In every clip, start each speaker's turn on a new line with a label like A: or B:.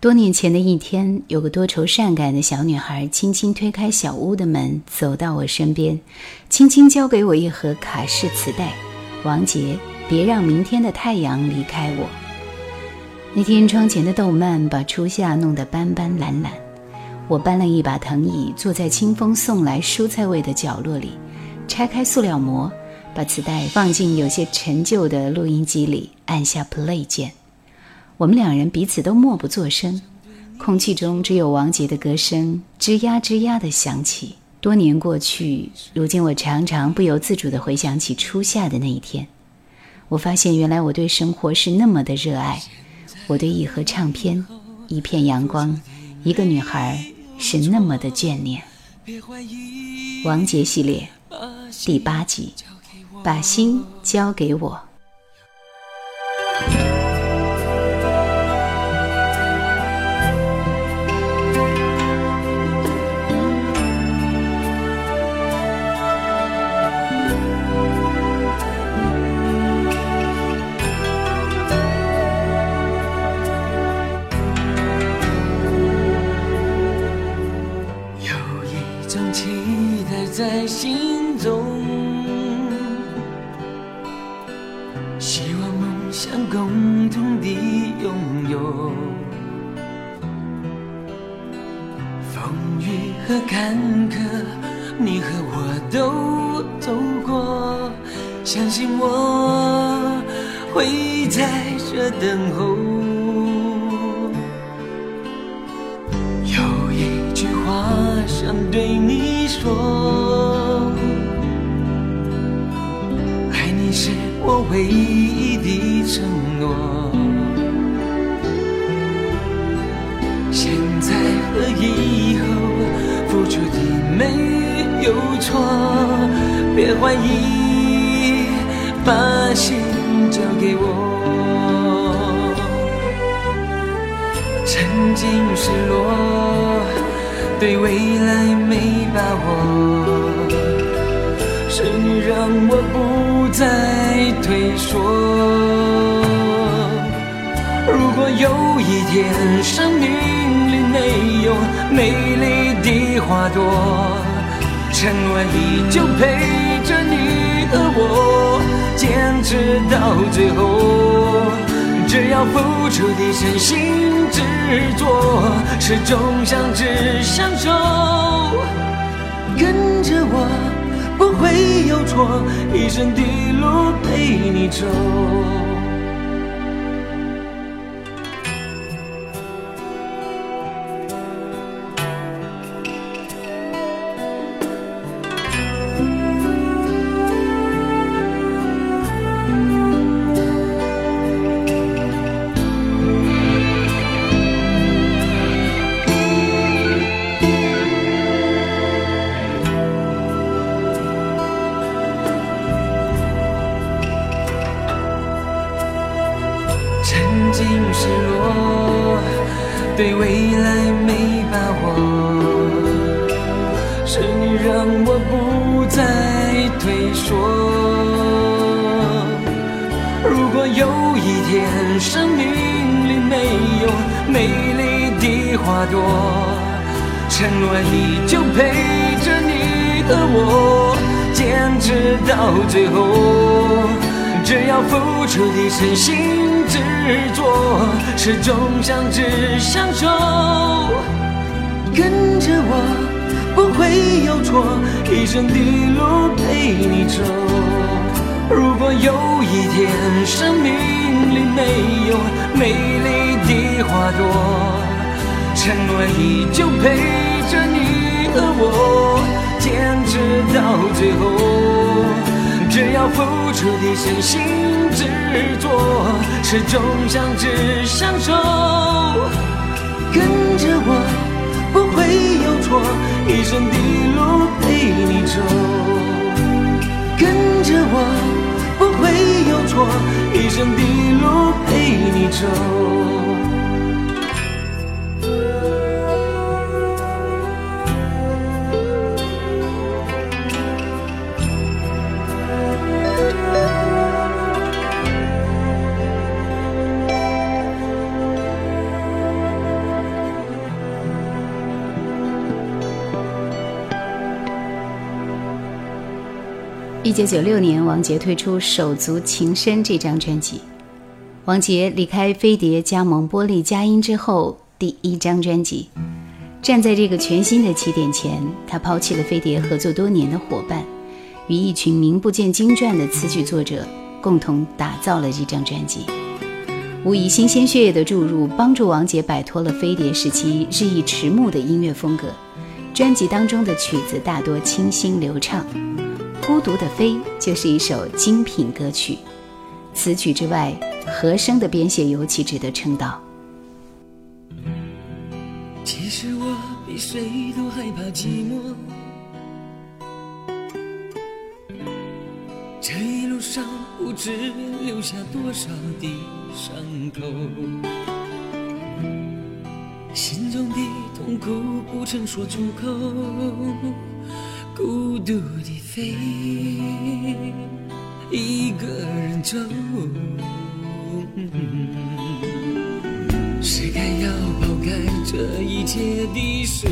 A: 多年前的一天，有个多愁善感的小女孩轻轻推开小屋的门，走到我身边，轻轻交给我一盒卡式磁带。王杰，别让明天的太阳离开我。那天窗前的豆蔓把初夏弄得斑斑蓝蓝，我搬了一把藤椅，坐在清风送来蔬菜味的角落里，拆开塑料膜，把磁带放进有些陈旧的录音机里，按下 play 键。我们两人彼此都默不作声，空气中只有王杰的歌声吱呀吱呀地响起。多年过去，如今我常常不由自主地回想起初夏的那一天。我发现，原来我对生活是那么的热爱。我对一盒唱片、一片阳光、一个女孩是那么的眷恋。王杰系列第八集，把心交给我。
B: 你是我唯一的承诺，现在和以后付出的没有错，别怀疑，把心交给我。曾经失落，对未来没把握，是你让我不再。退缩。如果有一天生命里没有美丽的花朵，承诺依旧陪着你和我，坚持到最后。只要付出的真心执着，始终相知相守，跟着我。错，一生的路陪你走。就陪着你和我，坚持到最后。只要付出的真心执着，始终相知相守，跟着我。不会有错，一生的路陪你走。如果有一天生命里没有美丽的花朵，承诺依旧陪着你和我，坚持到最后。只要付出的真心执着，始终相知相守。跟着我不会有错，一生的路陪你走。跟着我不会有错，一生的路陪你走。
A: 一九九六年，王杰推出《手足情深》这张专辑。王杰离开飞碟，加盟玻璃佳音之后，第一张专辑。站在这个全新的起点前，他抛弃了飞碟合作多年的伙伴，与一群名不见经传的词曲作者共同打造了这张专辑。无疑，新鲜血液的注入，帮助王杰摆脱了飞碟时期日益迟暮的音乐风格。专辑当中的曲子大多清新流畅。孤独的飞就是一首精品歌曲，词曲之外，和声的编写尤其值得称道。
B: 其实我比谁都害怕寂寞，这一路上不知留下多少的伤口，心中的痛苦不曾说出口。孤独地飞，一个人走。是该要抛开这一切的时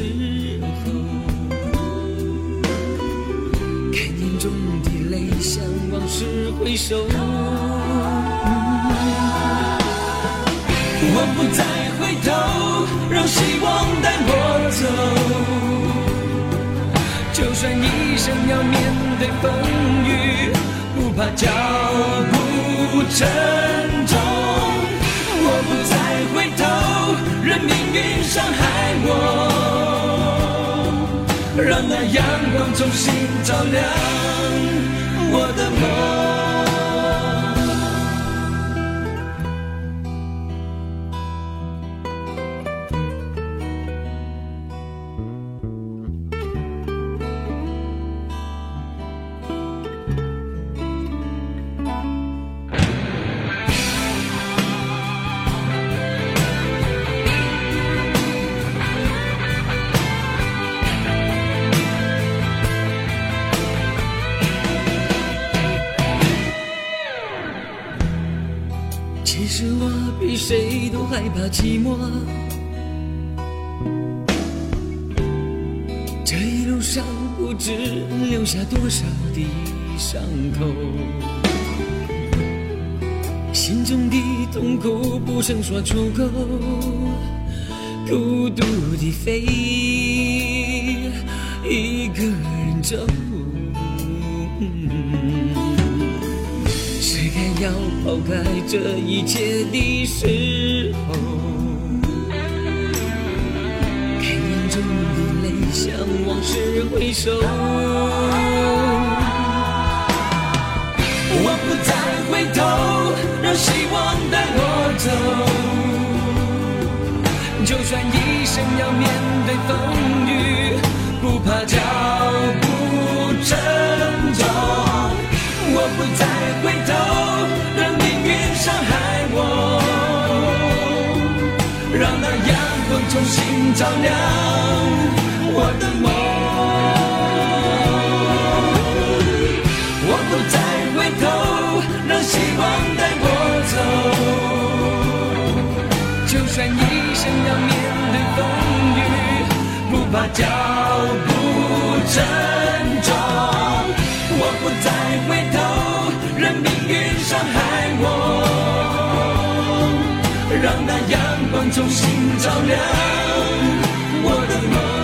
B: 候，看眼中的泪，向往事回首。我不再回头，让希望带我走。就算一生要面对风雨，不怕脚步沉重。我不再回头，任命运伤害我，让那阳光重新照亮我的梦。寂寞，这一路上不知留下多少的伤口，心中的痛苦不曾说出口，孤独的飞，一个人走。抛开这一切的时候，看眼中的泪，向往事回首。我不再回头，让希望带我走。就算一生要面对风雨，不怕脚步沉重。我不再重新照亮我的梦。我不再回头，让希望带我走。就算一生要面对风雨，不怕脚步沉重。我不再回头，任命运伤害我。让那阳光重新照亮我的梦。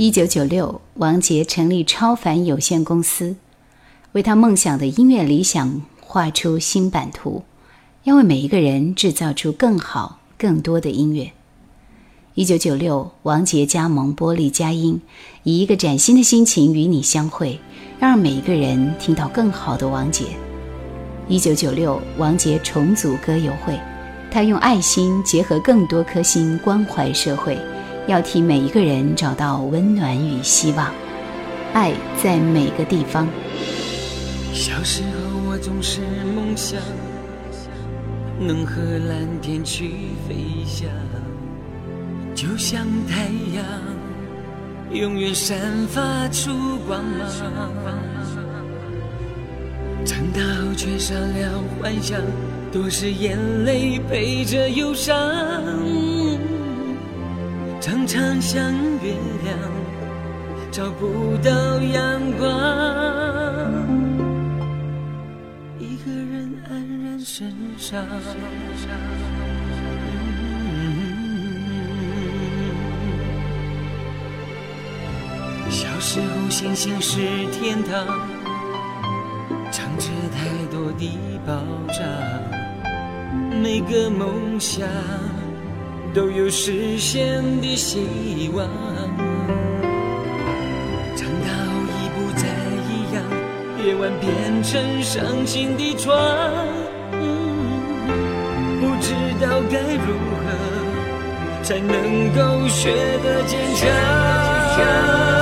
A: 一九九六，王杰成立超凡有限公司，为他梦想的音乐理想画出新版图，要为每一个人制造出更好、更多的音乐。一九九六，王杰加盟玻璃佳音，以一个崭新的心情与你相会，让每一个人听到更好的王杰。一九九六，王杰重组歌友会，他用爱心结合更多颗心，关怀社会。要替每一个人找到温暖与希望，爱在每个地方。
B: 小时候我总是梦想能和蓝天去飞翔，就像太阳永远散发出光芒。长大后却少了幻想，都是眼泪陪着忧伤。常常想月亮找不到阳光，一个人黯然神伤。小时候星星是天堂，藏着太多的宝藏，每个梦想。都有实现的希望。长大后已不再一样，夜晚变成伤心的床。不知道该如何才能够学得坚强。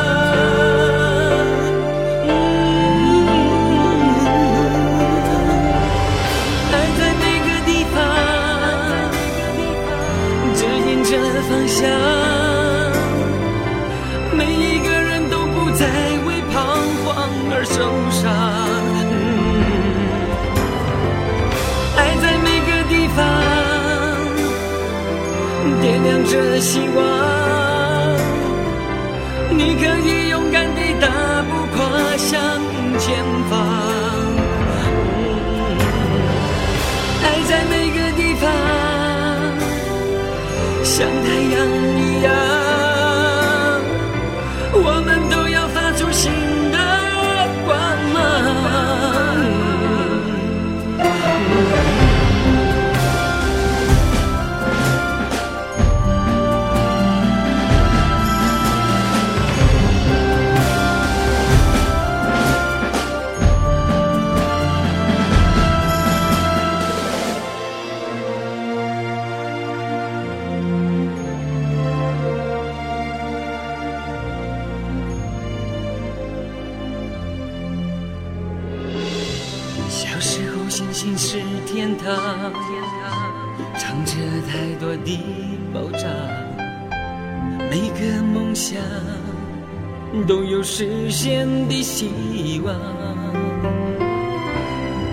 B: 实现的希望。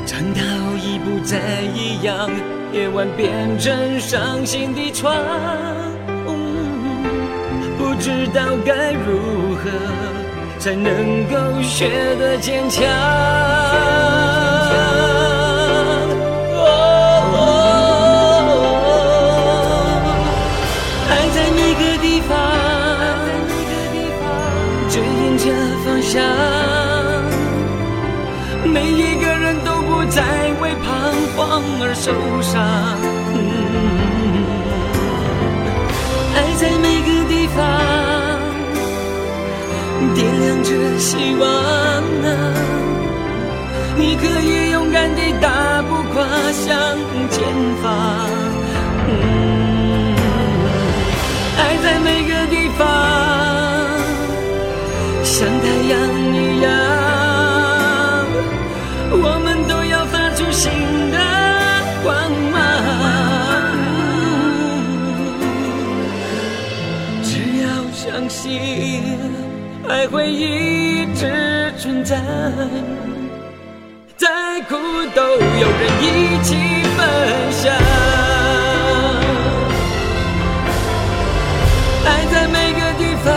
B: 长大后已不再一样，夜晚变成伤心的窗，不知道该如何才能够学得坚强。而受伤。爱在每个地方，点亮着希望啊！你可以勇敢地大步跨向前方。爱在每个地方。像太阳一样，我们都要发出新的心，爱会一直存在，再苦都有人一起分享。爱在每个地方。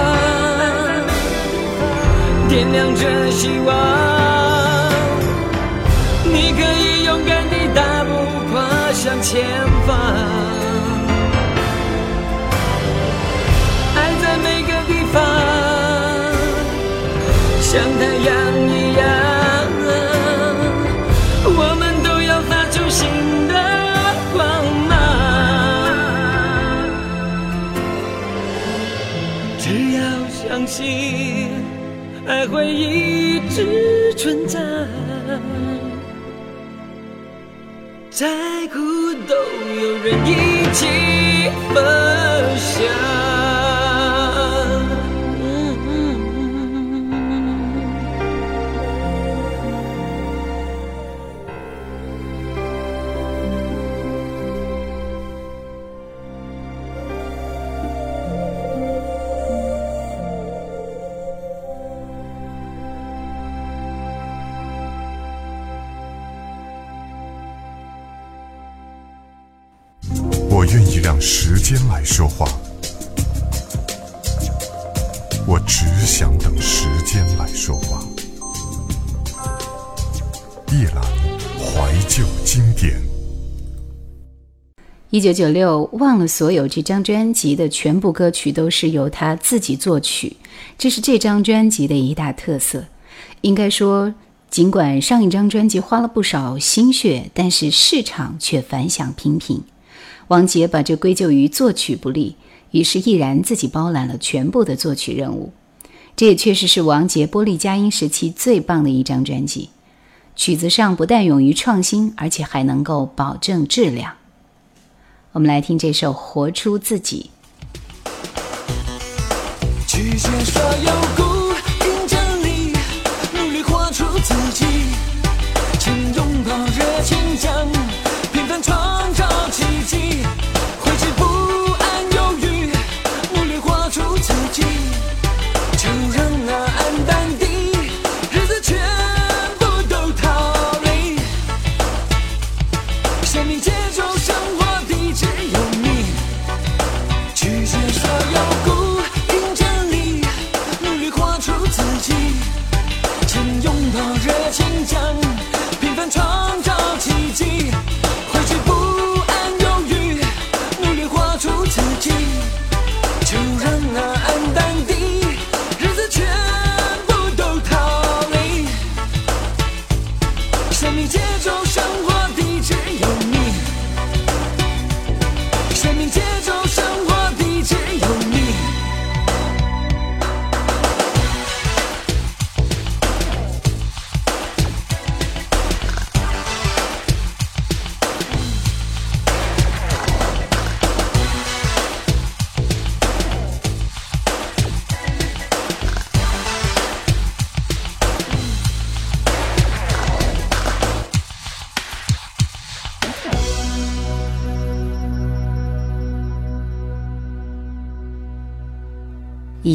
B: 点亮着希望，一直存在。再苦都有人一起分愿意让
C: 时间来说话，我只想等时间来说话。叶兰怀旧经典。
A: 一九九六，忘了所有这张专辑的全部歌曲都是由他自己作曲，这是这张专辑的一大特色。应该说，尽管上一张专辑花了不少心血，但是市场却反响平平。王杰把这归咎于作曲不力，于是毅然自己包揽了全部的作曲任务。这也确实是王杰玻璃佳音时期最棒的一张专辑。曲子上不但勇于创新，而且还能够保证质量。我们来听这首《活出自己》。
B: 拒绝所有固定真理，努力活出自己，请拥抱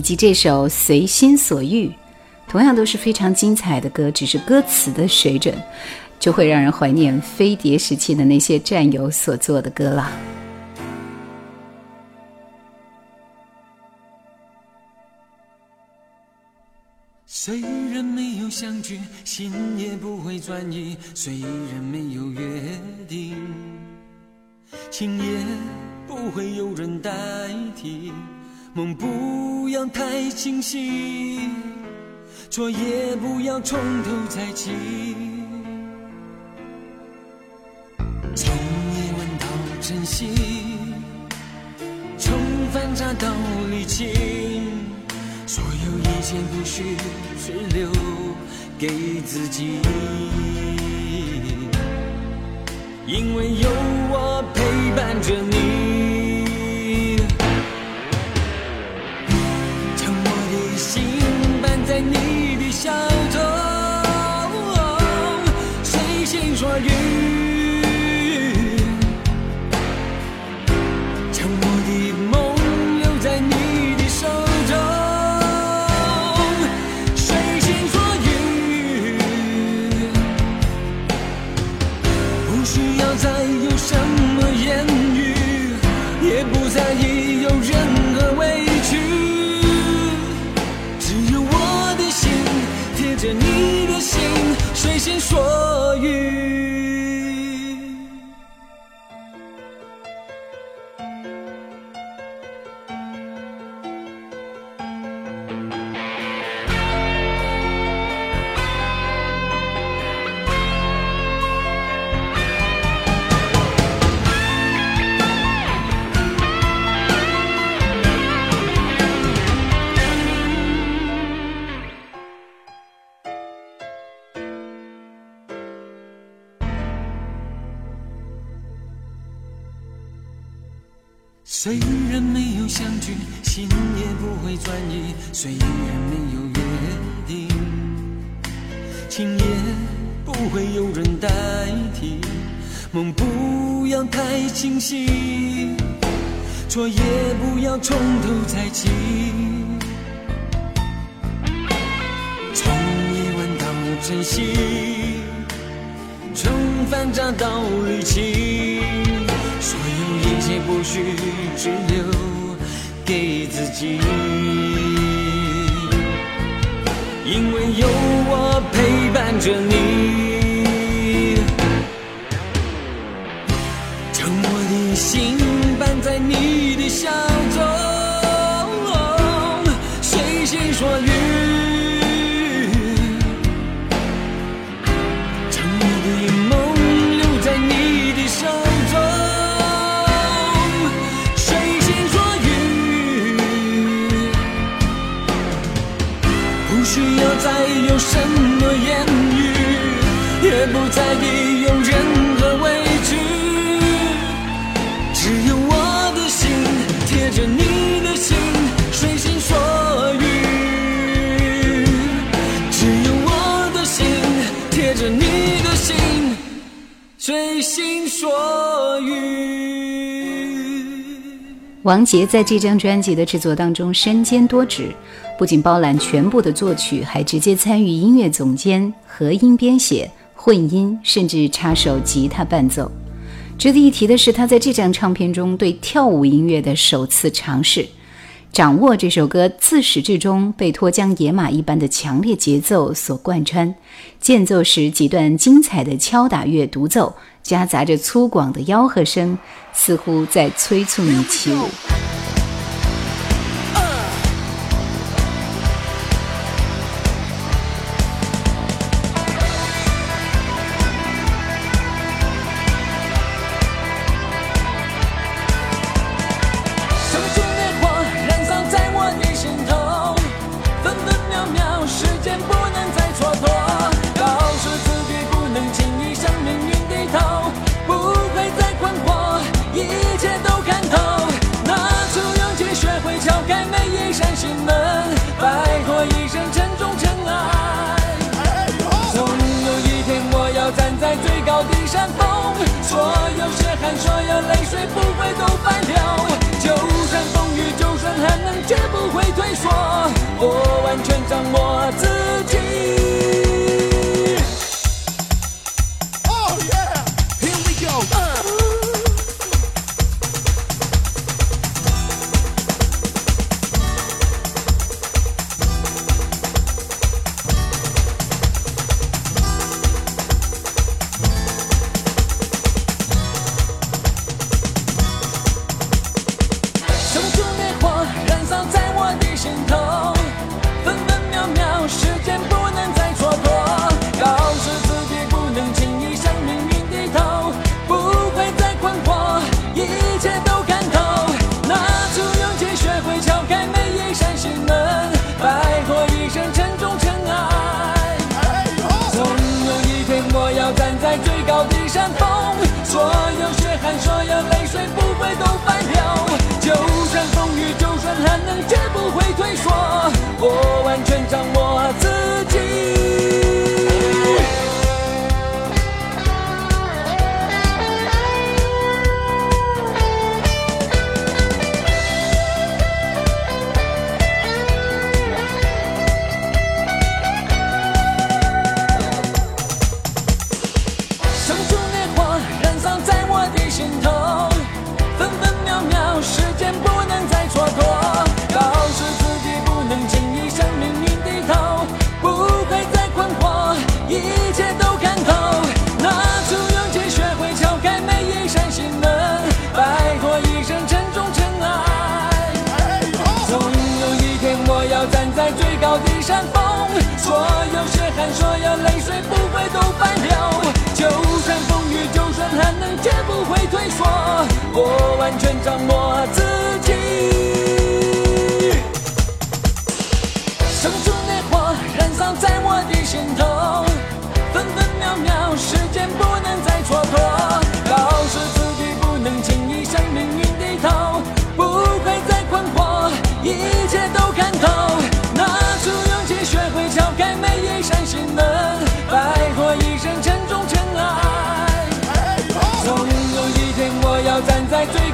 A: 以及这首《随心所欲》，同样都是非常精彩的歌，只是歌词的水准，就会让人怀念飞碟时期的那些战友所做的歌了。
B: 虽然没有相聚，心也不会转移；虽然没有约定，情也不会有人代替。梦不要太清晰，错也不要从头再起。从夜晚到晨曦，从反差到理清，所有一切不需只留给自己，因为有我陪伴着。虽然没有相聚，心也不会转移；虽然没有约定，情也不会有人代替。梦不要太清晰，错也不要从头再起。从夜晚到晨曦，从繁杂到理清。所有也不许只留给自己，因为有我陪伴着你，沉默的心
A: 王杰在这张专辑的制作当中身兼多职。不仅包揽全部的作曲，还直接参与音乐总监、和音编写、混音，甚至插手吉他伴奏。值得一提的是，他在这张唱片中对跳舞音乐的首次尝试，掌握这首歌自始至终被脱缰野马一般的强烈节奏所贯穿，间奏时几段精彩的敲打乐独奏，夹杂着粗犷的吆喝声，似乎在催促你起舞。
B: 我完全掌握自 whoa. 我完全掌握自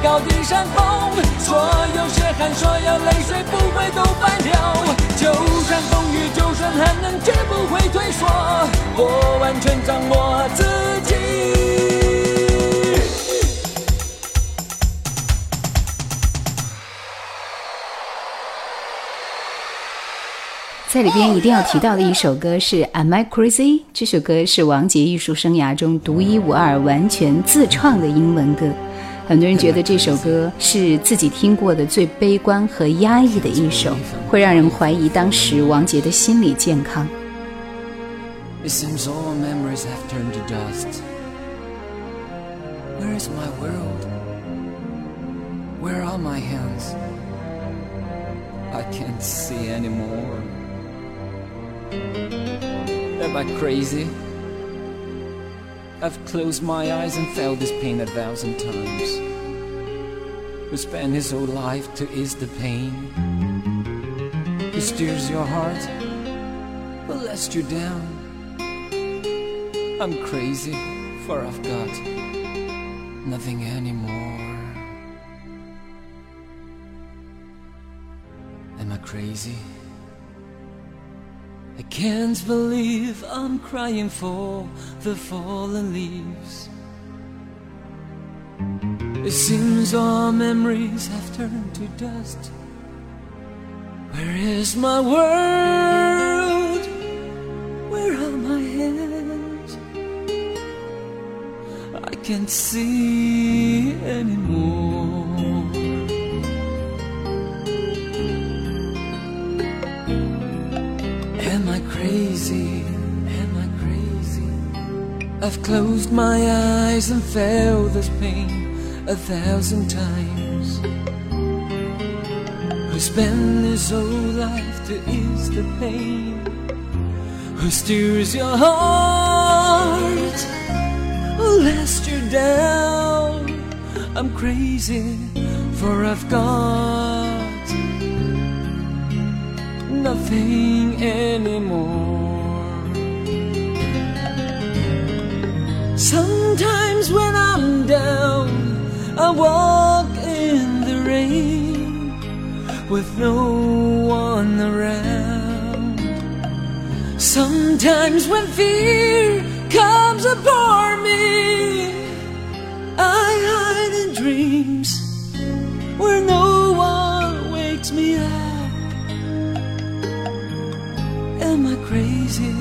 B: 高的山峰，所有血汗，所有泪水不会都白流。就算风雨，就算寒冷，绝不会退缩。我完全掌握自己。
A: 在里边一定要提到的一首歌是《Am I Crazy》。这首歌是王杰艺术生涯中独一无二、完全自创的英文歌。很多人觉得这首歌是自己听过的最悲观和压抑的一首，会让人怀疑当时王杰的心理健康。
B: It seems all memories have turned to dust. Where is my world? Where are my hands? I can't see anymore. Am I crazy? I've closed my eyes and felt this pain a thousand times. Who spent his whole life to ease the pain? Who steers your heart? Who lets you down? I'm crazy, for I've got nothing anymore. Am I crazy? I can't believe I'm crying for the fallen leaves. It seems all memories have turned to dust. Where is my world? Where are my hands? I can't see anymore. I've closed my eyes and felt this pain a thousand times. Who spent his whole life to ease the pain? Who steers your heart? Who lets you down? I'm crazy, for I've got nothing anymore. Sometimes when I'm down, I walk in the rain with no one around. Sometimes when fear comes upon me, I hide in dreams where no one wakes me up. Am I crazy?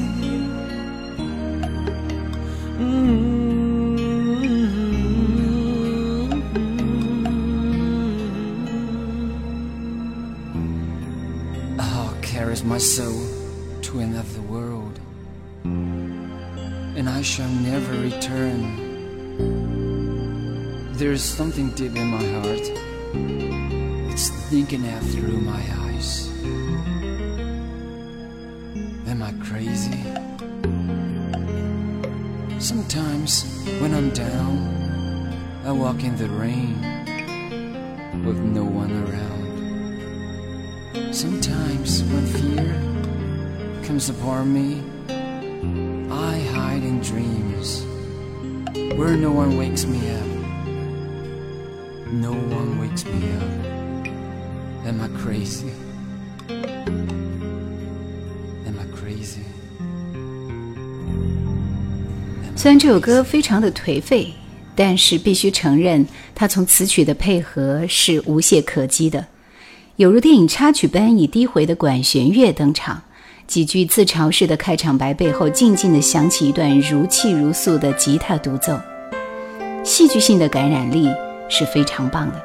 B: My soul to another world, and I shall never return. There is something deep in my heart. It's thinking out through my eyes. Am I crazy? Sometimes when I'm down, I walk in the rain with no one around. Sometimes when fear comes upon me, I hide in dreams where no one wakes me up. No one wakes me up. Am I crazy? Am I crazy?
A: 虽然这首歌非常的颓废，但是必须承认，它从词曲的配合是无懈可击的， 有如电影插曲般以低回的管弦乐登场，几句自嘲式的开场白背后，静静的响起一段如泣如诉的吉他独奏，戏剧性的感染力是非常棒的。